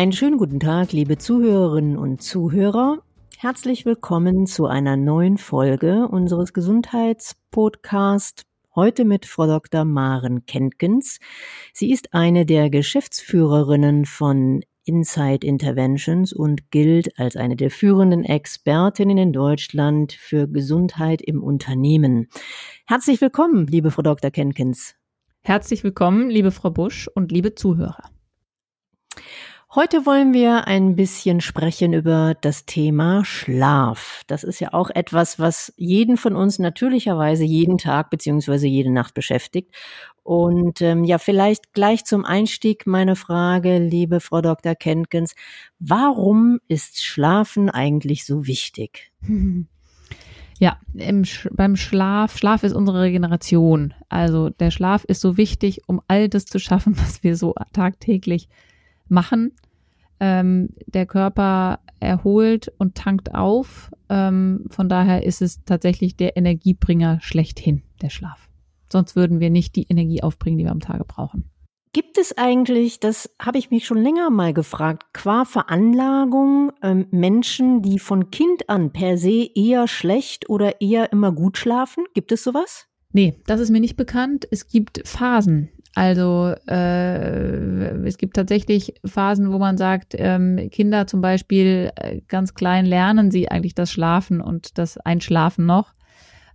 Einen schönen guten Tag, liebe Zuhörerinnen und Zuhörer. Herzlich willkommen zu einer neuen Folge unseres Gesundheitspodcasts. Heute mit Frau Dr. Maren Kentkens. Sie ist eine der Geschäftsführerinnen von Insight Interventions und gilt als eine der führenden Expertinnen in Deutschland für Gesundheit im Unternehmen. Herzlich willkommen, liebe Frau Dr. Kenkins. Herzlich willkommen, liebe Frau Busch und liebe Zuhörer. Heute wollen wir ein bisschen sprechen über das Thema Schlaf. Das ist ja auch etwas, was jeden von uns natürlicherweise jeden Tag beziehungsweise jede Nacht beschäftigt. Und ähm, ja, vielleicht gleich zum Einstieg meine Frage, liebe Frau Dr. Kenkens, warum ist Schlafen eigentlich so wichtig? Ja, im, beim Schlaf, Schlaf ist unsere Regeneration. Also der Schlaf ist so wichtig, um all das zu schaffen, was wir so tagtäglich machen. Ähm, der Körper erholt und tankt auf. Ähm, von daher ist es tatsächlich der Energiebringer schlechthin, der Schlaf. Sonst würden wir nicht die Energie aufbringen, die wir am Tage brauchen. Gibt es eigentlich, das habe ich mich schon länger mal gefragt, qua Veranlagung ähm, Menschen, die von Kind an per se eher schlecht oder eher immer gut schlafen? Gibt es sowas? Nee, das ist mir nicht bekannt. Es gibt Phasen. Also äh, es gibt tatsächlich Phasen, wo man sagt, ähm, Kinder zum Beispiel äh, ganz klein lernen sie eigentlich das Schlafen und das Einschlafen noch.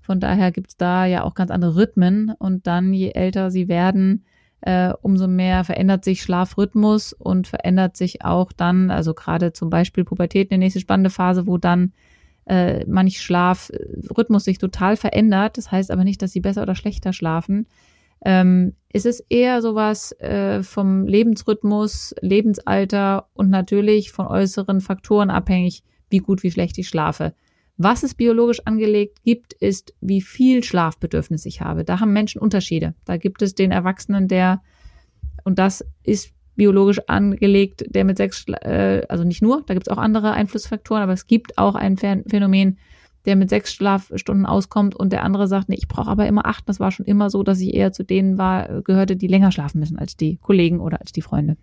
Von daher gibt's da ja auch ganz andere Rhythmen und dann, je älter sie werden, äh, umso mehr verändert sich Schlafrhythmus und verändert sich auch dann, also gerade zum Beispiel Pubertät, eine nächste spannende Phase, wo dann äh, manch Schlafrhythmus sich total verändert. Das heißt aber nicht, dass sie besser oder schlechter schlafen. Ähm, ist es eher sowas äh, vom Lebensrhythmus, Lebensalter und natürlich von äußeren Faktoren abhängig, wie gut, wie schlecht ich schlafe. Was es biologisch angelegt gibt, ist, wie viel Schlafbedürfnis ich habe. Da haben Menschen Unterschiede. Da gibt es den Erwachsenen, der, und das ist biologisch angelegt, der mit sechs, äh, also nicht nur, da gibt es auch andere Einflussfaktoren, aber es gibt auch ein Phänomen, der mit sechs Schlafstunden auskommt und der andere sagt, nee, ich brauche aber immer acht. Das war schon immer so, dass ich eher zu denen war, gehörte, die länger schlafen müssen als die Kollegen oder als die Freunde.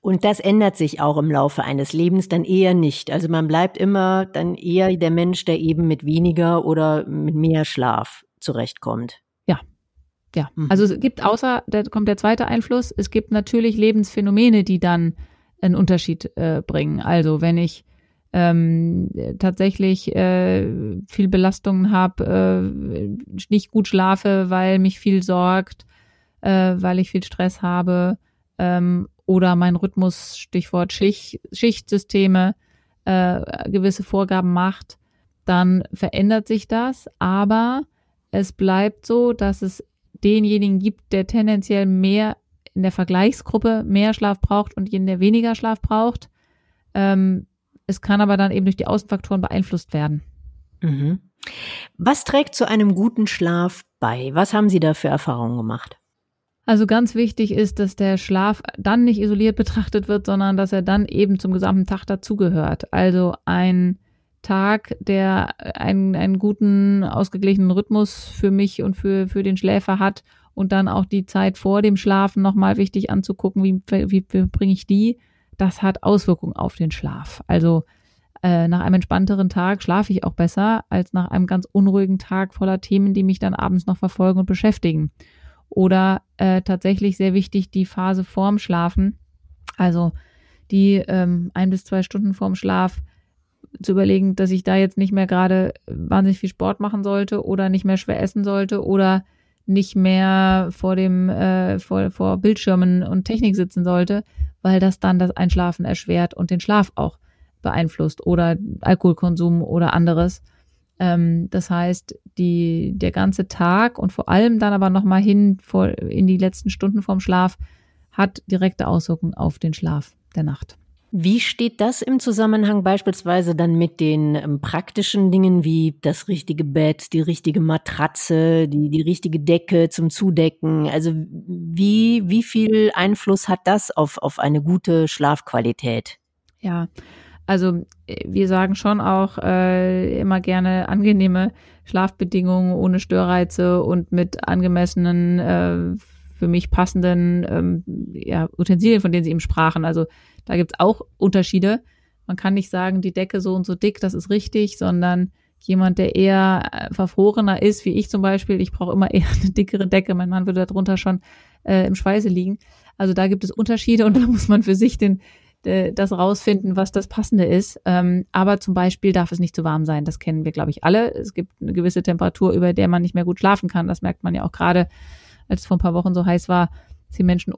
Und das ändert sich auch im Laufe eines Lebens dann eher nicht. Also man bleibt immer dann eher der Mensch, der eben mit weniger oder mit mehr Schlaf zurechtkommt. Ja. Ja. Mhm. Also es gibt außer, da kommt der zweite Einfluss, es gibt natürlich Lebensphänomene, die dann einen Unterschied äh, bringen. Also wenn ich ähm, tatsächlich äh, viel Belastungen habe, äh, nicht gut schlafe, weil mich viel sorgt, äh, weil ich viel Stress habe ähm, oder mein Rhythmus, Stichwort Schicht, Schichtsysteme, äh, gewisse Vorgaben macht, dann verändert sich das, aber es bleibt so, dass es denjenigen gibt, der tendenziell mehr in der Vergleichsgruppe mehr Schlaf braucht und jenen, der weniger Schlaf braucht. Ähm, es kann aber dann eben durch die Außenfaktoren beeinflusst werden. Mhm. Was trägt zu einem guten Schlaf bei? Was haben Sie da für Erfahrungen gemacht? Also ganz wichtig ist, dass der Schlaf dann nicht isoliert betrachtet wird, sondern dass er dann eben zum gesamten Tag dazugehört. Also ein Tag, der einen, einen guten, ausgeglichenen Rhythmus für mich und für, für den Schläfer hat und dann auch die Zeit vor dem Schlafen nochmal wichtig anzugucken, wie, wie, wie bringe ich die das hat Auswirkungen auf den Schlaf. Also äh, nach einem entspannteren Tag schlafe ich auch besser als nach einem ganz unruhigen Tag voller Themen, die mich dann abends noch verfolgen und beschäftigen. Oder äh, tatsächlich sehr wichtig die Phase vorm Schlafen, also die ähm, ein bis zwei Stunden vorm Schlaf zu überlegen, dass ich da jetzt nicht mehr gerade wahnsinnig viel Sport machen sollte oder nicht mehr schwer essen sollte oder nicht mehr vor dem äh, vor, vor Bildschirmen und Technik sitzen sollte, weil das dann das Einschlafen erschwert und den Schlaf auch beeinflusst oder Alkoholkonsum oder anderes. Ähm, das heißt, die, der ganze Tag und vor allem dann aber nochmal hin vor, in die letzten Stunden vorm Schlaf hat direkte Auswirkungen auf den Schlaf der Nacht. Wie steht das im Zusammenhang beispielsweise dann mit den ähm, praktischen Dingen wie das richtige Bett, die richtige Matratze, die, die richtige Decke zum Zudecken? Also wie, wie viel Einfluss hat das auf, auf eine gute Schlafqualität? Ja, also äh, wir sagen schon auch äh, immer gerne angenehme Schlafbedingungen ohne Störreize und mit angemessenen äh, für mich passenden ähm, ja, Utensilien, von denen Sie eben sprachen. Also da gibt's auch Unterschiede. Man kann nicht sagen, die Decke so und so dick, das ist richtig, sondern jemand, der eher äh, verfrorener ist, wie ich zum Beispiel, ich brauche immer eher eine dickere Decke. Mein Mann würde darunter schon äh, im Schweiße liegen. Also da gibt es Unterschiede und da muss man für sich den, de, das rausfinden, was das Passende ist. Ähm, aber zum Beispiel darf es nicht zu warm sein. Das kennen wir, glaube ich, alle. Es gibt eine gewisse Temperatur, über der man nicht mehr gut schlafen kann. Das merkt man ja auch gerade, als es vor ein paar Wochen so heiß war, dass die Menschen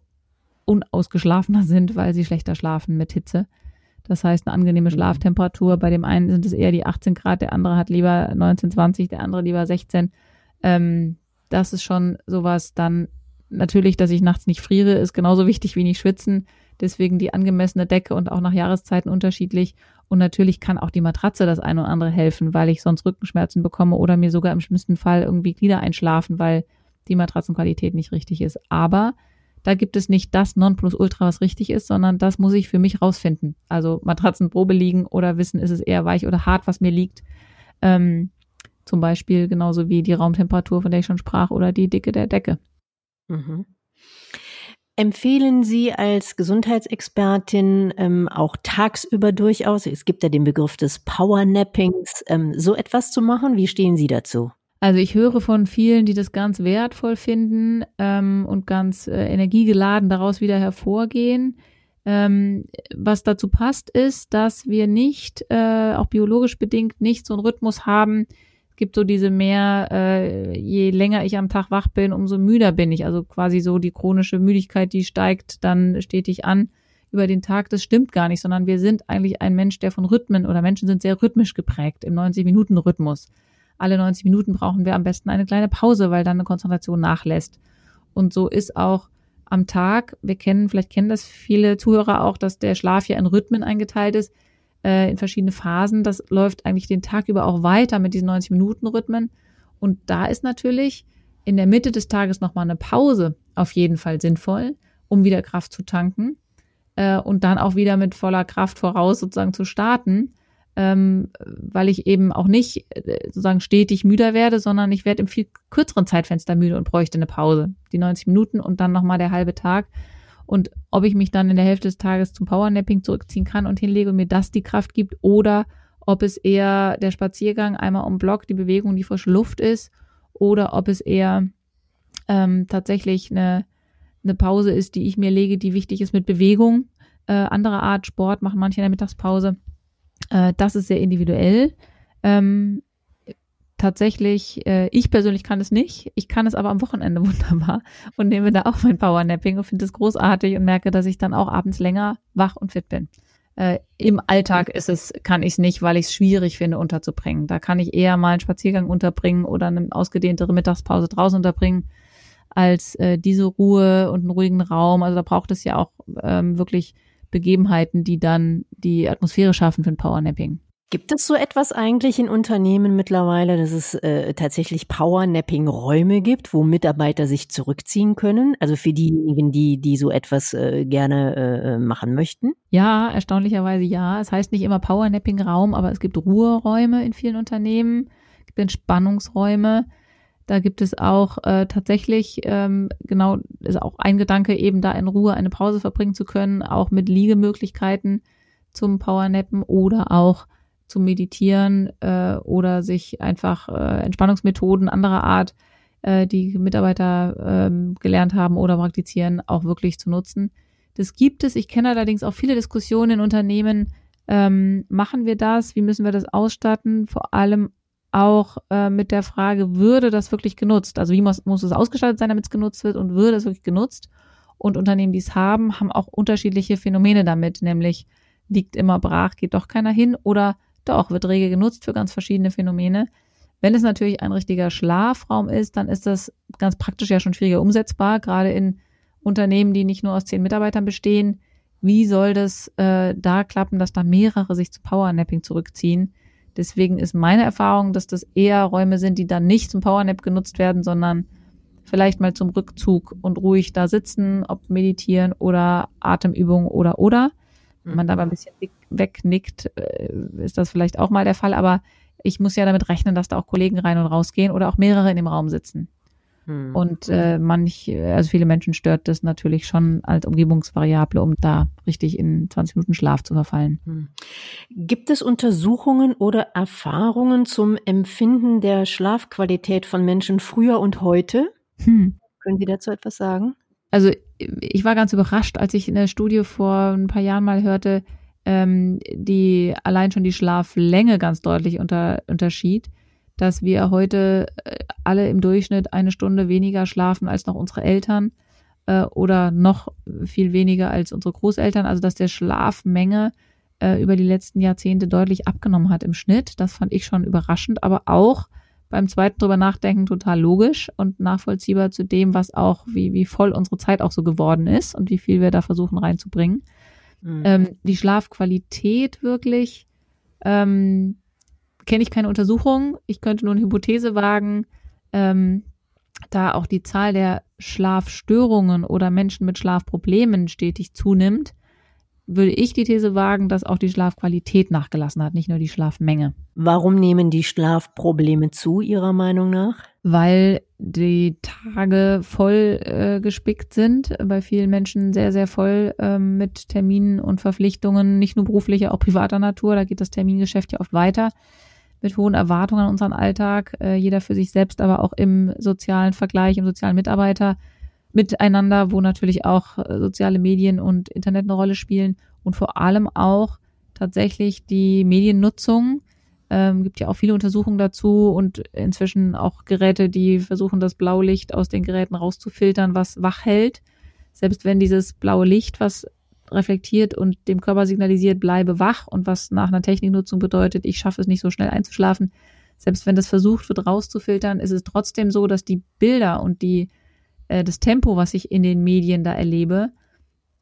unausgeschlafener sind, weil sie schlechter schlafen mit Hitze. Das heißt, eine angenehme mhm. Schlaftemperatur. Bei dem einen sind es eher die 18 Grad, der andere hat lieber 19, 20, der andere lieber 16. Ähm, das ist schon sowas. Dann natürlich, dass ich nachts nicht friere, ist genauso wichtig wie nicht schwitzen. Deswegen die angemessene Decke und auch nach Jahreszeiten unterschiedlich. Und natürlich kann auch die Matratze das ein oder andere helfen, weil ich sonst Rückenschmerzen bekomme oder mir sogar im schlimmsten Fall irgendwie Glieder einschlafen, weil die Matratzenqualität nicht richtig ist. Aber da gibt es nicht das Nonplusultra, was richtig ist, sondern das muss ich für mich rausfinden. Also Matratzenprobe liegen oder wissen, ist es eher weich oder hart, was mir liegt. Ähm, zum Beispiel genauso wie die Raumtemperatur, von der ich schon sprach, oder die Dicke der Decke. Mhm. Empfehlen Sie als Gesundheitsexpertin ähm, auch tagsüber durchaus, es gibt ja den Begriff des Powernappings, ähm, so etwas zu machen? Wie stehen Sie dazu? Also ich höre von vielen, die das ganz wertvoll finden ähm, und ganz äh, energiegeladen daraus wieder hervorgehen. Ähm, was dazu passt, ist, dass wir nicht, äh, auch biologisch bedingt, nicht so einen Rhythmus haben. Es gibt so diese mehr, äh, je länger ich am Tag wach bin, umso müder bin ich. Also quasi so die chronische Müdigkeit, die steigt dann stetig an über den Tag. Das stimmt gar nicht, sondern wir sind eigentlich ein Mensch, der von Rhythmen oder Menschen sind sehr rhythmisch geprägt im 90-Minuten-Rhythmus alle 90 Minuten brauchen wir am besten eine kleine Pause, weil dann eine Konzentration nachlässt. Und so ist auch am Tag, wir kennen, vielleicht kennen das viele Zuhörer auch, dass der Schlaf ja in Rhythmen eingeteilt ist, äh, in verschiedene Phasen. Das läuft eigentlich den Tag über auch weiter mit diesen 90 Minuten Rhythmen. Und da ist natürlich in der Mitte des Tages nochmal eine Pause auf jeden Fall sinnvoll, um wieder Kraft zu tanken äh, und dann auch wieder mit voller Kraft voraus sozusagen zu starten ähm, weil ich eben auch nicht äh, sozusagen stetig müder werde, sondern ich werde im viel kürzeren Zeitfenster müde und bräuchte eine Pause. Die 90 Minuten und dann nochmal der halbe Tag. Und ob ich mich dann in der Hälfte des Tages zum Powernapping zurückziehen kann und hinlege und mir das die Kraft gibt oder ob es eher der Spaziergang einmal um Block, die Bewegung, die frische Luft ist oder ob es eher ähm, tatsächlich eine, eine Pause ist, die ich mir lege, die wichtig ist mit Bewegung. Äh, andere Art Sport machen manche in der Mittagspause. Äh, das ist sehr individuell. Ähm, tatsächlich, äh, ich persönlich kann es nicht. Ich kann es aber am Wochenende wunderbar und nehme da auch mein Powernapping und finde es großartig und merke, dass ich dann auch abends länger wach und fit bin. Äh, Im Alltag ist es, kann ich es nicht, weil ich es schwierig finde, unterzubringen. Da kann ich eher mal einen Spaziergang unterbringen oder eine ausgedehntere Mittagspause draußen unterbringen, als äh, diese Ruhe und einen ruhigen Raum. Also da braucht es ja auch ähm, wirklich Begebenheiten, die dann die Atmosphäre schaffen für ein Powernapping. Gibt es so etwas eigentlich in Unternehmen mittlerweile, dass es äh, tatsächlich Powernapping-Räume gibt, wo Mitarbeiter sich zurückziehen können? Also für diejenigen, die, die so etwas äh, gerne äh, äh machen möchten? Ja, erstaunlicherweise ja. Es heißt nicht immer Powernapping-Raum, aber es gibt Ruheräume in vielen Unternehmen, es gibt Entspannungsräume. Da gibt es auch äh, tatsächlich, ähm, genau, ist auch ein Gedanke, eben da in Ruhe eine Pause verbringen zu können, auch mit Liegemöglichkeiten zum Powernappen oder auch zum Meditieren äh, oder sich einfach äh, Entspannungsmethoden anderer Art, äh, die Mitarbeiter äh, gelernt haben oder praktizieren, auch wirklich zu nutzen. Das gibt es. Ich kenne allerdings auch viele Diskussionen in Unternehmen. Ähm, machen wir das? Wie müssen wir das ausstatten? Vor allem auch äh, mit der Frage, würde das wirklich genutzt? Also wie muss, muss es ausgestaltet sein, damit es genutzt wird und würde es wirklich genutzt? Und Unternehmen, die es haben, haben auch unterschiedliche Phänomene damit, nämlich liegt immer brach, geht doch keiner hin oder doch, wird rege genutzt für ganz verschiedene Phänomene. Wenn es natürlich ein richtiger Schlafraum ist, dann ist das ganz praktisch ja schon schwieriger umsetzbar, gerade in Unternehmen, die nicht nur aus zehn Mitarbeitern bestehen. Wie soll das äh, da klappen, dass da mehrere sich zu Powernapping zurückziehen? Deswegen ist meine Erfahrung, dass das eher Räume sind, die dann nicht zum Powernap genutzt werden, sondern vielleicht mal zum Rückzug und ruhig da sitzen, ob meditieren oder Atemübungen oder oder. Wenn man da mal ein bisschen wegnickt, äh, ist das vielleicht auch mal der Fall, aber ich muss ja damit rechnen, dass da auch Kollegen rein und rausgehen oder auch mehrere in dem Raum sitzen. Hm. Und äh, manch, also viele Menschen stört das natürlich schon als Umgebungsvariable, um da richtig in 20 Minuten Schlaf zu verfallen. Hm. Gibt es Untersuchungen oder Erfahrungen zum Empfinden der Schlafqualität von Menschen früher und heute? Hm. Können Sie dazu etwas sagen? Also ich war ganz überrascht, als ich in der Studie vor ein paar Jahren mal hörte, ähm, die allein schon die Schlaflänge ganz deutlich unter, unterschied dass wir heute äh, alle im Durchschnitt eine Stunde weniger schlafen als noch unsere Eltern äh, oder noch viel weniger als unsere Großeltern. Also dass der Schlafmenge äh, über die letzten Jahrzehnte deutlich abgenommen hat im Schnitt. Das fand ich schon überraschend, aber auch beim zweiten drüber nachdenken total logisch und nachvollziehbar zu dem, was auch, wie, wie voll unsere Zeit auch so geworden ist und wie viel wir da versuchen reinzubringen. Mhm. Ähm, die Schlafqualität wirklich, ähm, kenne ich keine Untersuchung. Ich könnte nur eine Hypothese wagen, ähm, da auch die Zahl der Schlafstörungen oder Menschen mit Schlafproblemen stetig zunimmt, würde ich die These wagen, dass auch die Schlafqualität nachgelassen hat, nicht nur die Schlafmenge. Warum nehmen die Schlafprobleme zu, Ihrer Meinung nach? Weil die Tage voll äh, gespickt sind, bei vielen Menschen sehr, sehr voll äh, mit Terminen und Verpflichtungen, nicht nur beruflicher, auch privater Natur. Da geht das Termingeschäft ja oft weiter mit hohen Erwartungen an unseren Alltag, äh, jeder für sich selbst, aber auch im sozialen Vergleich, im sozialen Mitarbeiter miteinander, wo natürlich auch äh, soziale Medien und Internet eine Rolle spielen und vor allem auch tatsächlich die Mediennutzung. Ähm, gibt ja auch viele Untersuchungen dazu und inzwischen auch Geräte, die versuchen, das blaue Licht aus den Geräten rauszufiltern, was wach hält. Selbst wenn dieses blaue Licht, was reflektiert und dem Körper signalisiert, bleibe wach und was nach einer Techniknutzung bedeutet, ich schaffe es nicht so schnell einzuschlafen. Selbst wenn das versucht wird rauszufiltern, ist es trotzdem so, dass die Bilder und die, äh, das Tempo, was ich in den Medien da erlebe,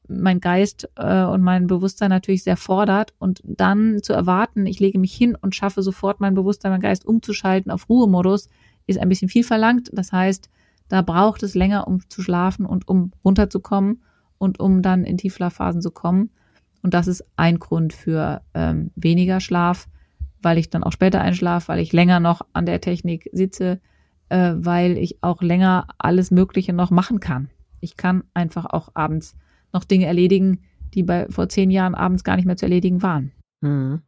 mein Geist äh, und mein Bewusstsein natürlich sehr fordert und dann zu erwarten, ich lege mich hin und schaffe sofort mein Bewusstsein, mein Geist umzuschalten auf Ruhemodus, ist ein bisschen viel verlangt. Das heißt, da braucht es länger, um zu schlafen und um runterzukommen und um dann in Tiefschlafphasen zu kommen. Und das ist ein Grund für ähm, weniger Schlaf, weil ich dann auch später einschlafe, weil ich länger noch an der Technik sitze, äh, weil ich auch länger alles Mögliche noch machen kann. Ich kann einfach auch abends noch Dinge erledigen, die bei vor zehn Jahren abends gar nicht mehr zu erledigen waren. Mhm.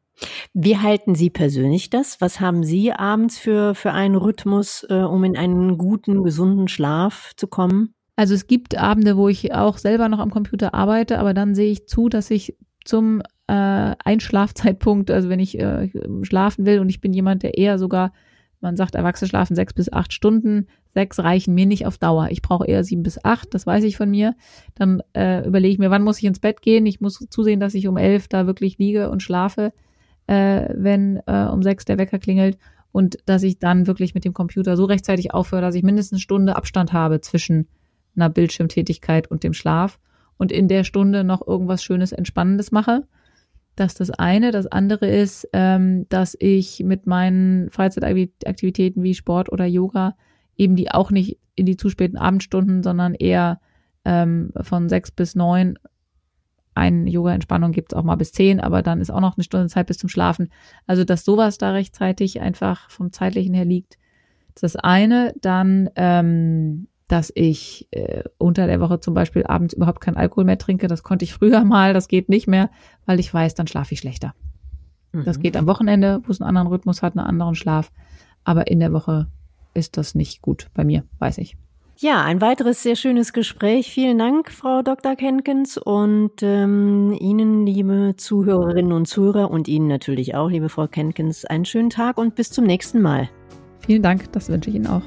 Wie halten Sie persönlich das? Was haben Sie abends für, für einen Rhythmus, äh, um in einen guten, gesunden Schlaf zu kommen? Also es gibt Abende, wo ich auch selber noch am Computer arbeite, aber dann sehe ich zu, dass ich zum äh, Einschlafzeitpunkt, also wenn ich äh, schlafen will und ich bin jemand, der eher sogar, man sagt, Erwachsene schlafen sechs bis acht Stunden, sechs reichen mir nicht auf Dauer. Ich brauche eher sieben bis acht, das weiß ich von mir. Dann äh, überlege ich mir, wann muss ich ins Bett gehen? Ich muss zusehen, dass ich um elf da wirklich liege und schlafe, äh, wenn äh, um sechs der Wecker klingelt und dass ich dann wirklich mit dem Computer so rechtzeitig aufhöre, dass ich mindestens eine Stunde Abstand habe zwischen einer Bildschirmtätigkeit und dem Schlaf und in der Stunde noch irgendwas Schönes, Entspannendes mache. Das ist das eine. Das andere ist, ähm, dass ich mit meinen Freizeitaktivitäten wie Sport oder Yoga eben die auch nicht in die zu späten Abendstunden, sondern eher ähm, von sechs bis neun. Eine Yoga-Entspannung gibt es auch mal bis zehn, aber dann ist auch noch eine Stunde Zeit bis zum Schlafen. Also, dass sowas da rechtzeitig einfach vom zeitlichen her liegt, das ist das eine. Dann ähm, dass ich äh, unter der Woche zum Beispiel abends überhaupt keinen Alkohol mehr trinke. Das konnte ich früher mal, das geht nicht mehr, weil ich weiß, dann schlafe ich schlechter. Mhm. Das geht am Wochenende, wo es einen anderen Rhythmus hat, einen anderen Schlaf. Aber in der Woche ist das nicht gut bei mir, weiß ich. Ja, ein weiteres sehr schönes Gespräch. Vielen Dank, Frau Dr. Kenkens und ähm, Ihnen, liebe Zuhörerinnen und Zuhörer und Ihnen natürlich auch, liebe Frau Kenkens, einen schönen Tag und bis zum nächsten Mal. Vielen Dank, das wünsche ich Ihnen auch.